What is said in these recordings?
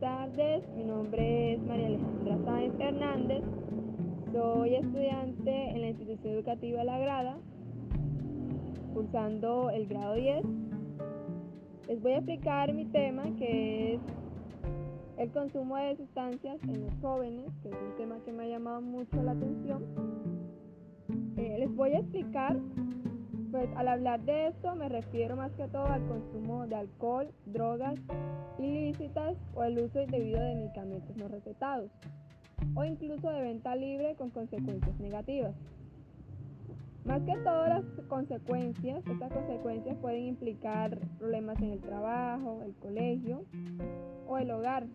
tardes, mi nombre es María Alejandra Sáenz Hernández, soy estudiante en la institución educativa La Grada, cursando el grado 10. Les voy a explicar mi tema que es el consumo de sustancias en los jóvenes, que es un tema que me ha llamado mucho la atención. Eh, les voy a explicar pues al hablar de esto me refiero más que todo al consumo de alcohol, drogas ilícitas o el uso indebido de medicamentos no recetados o incluso de venta libre con consecuencias negativas. Más que todas las consecuencias, estas consecuencias pueden implicar problemas en el trabajo, el colegio o el hogar,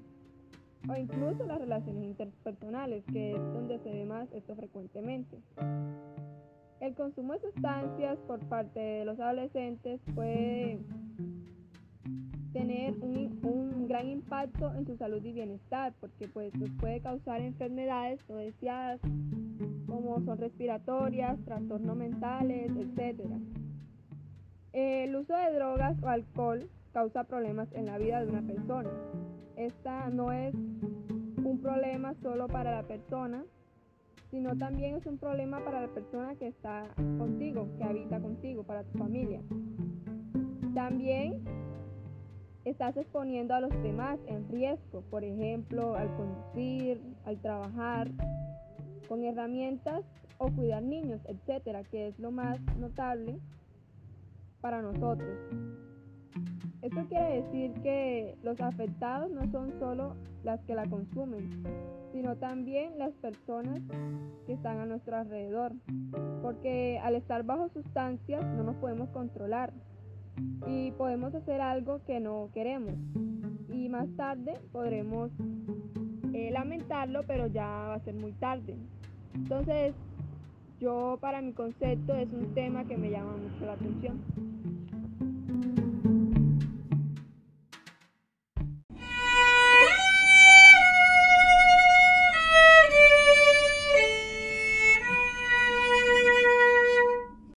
o incluso las relaciones interpersonales, que es donde se ve más esto frecuentemente. El consumo de sustancias por parte de los adolescentes puede tener un, gran impacto en su salud y bienestar, porque pues puede causar enfermedades no deseadas como son respiratorias, trastornos mentales, etc. El uso de drogas o alcohol causa problemas en la vida de una persona. Esta no es un problema solo para la persona, sino también es un problema para la persona que está contigo, que habita contigo, para tu familia. También estás exponiendo a los demás en riesgo, por ejemplo, al conducir, al trabajar, con herramientas o cuidar niños, etcétera, que es lo más notable para nosotros. Esto quiere decir que los afectados no son solo las que la consumen, sino también las personas que están a nuestro alrededor, porque al estar bajo sustancias no nos podemos controlar y podemos hacer algo que no queremos y más tarde podremos eh, lamentarlo, pero ya va a ser muy tarde. Entonces, yo para mi concepto es un tema que me llama mucho la atención.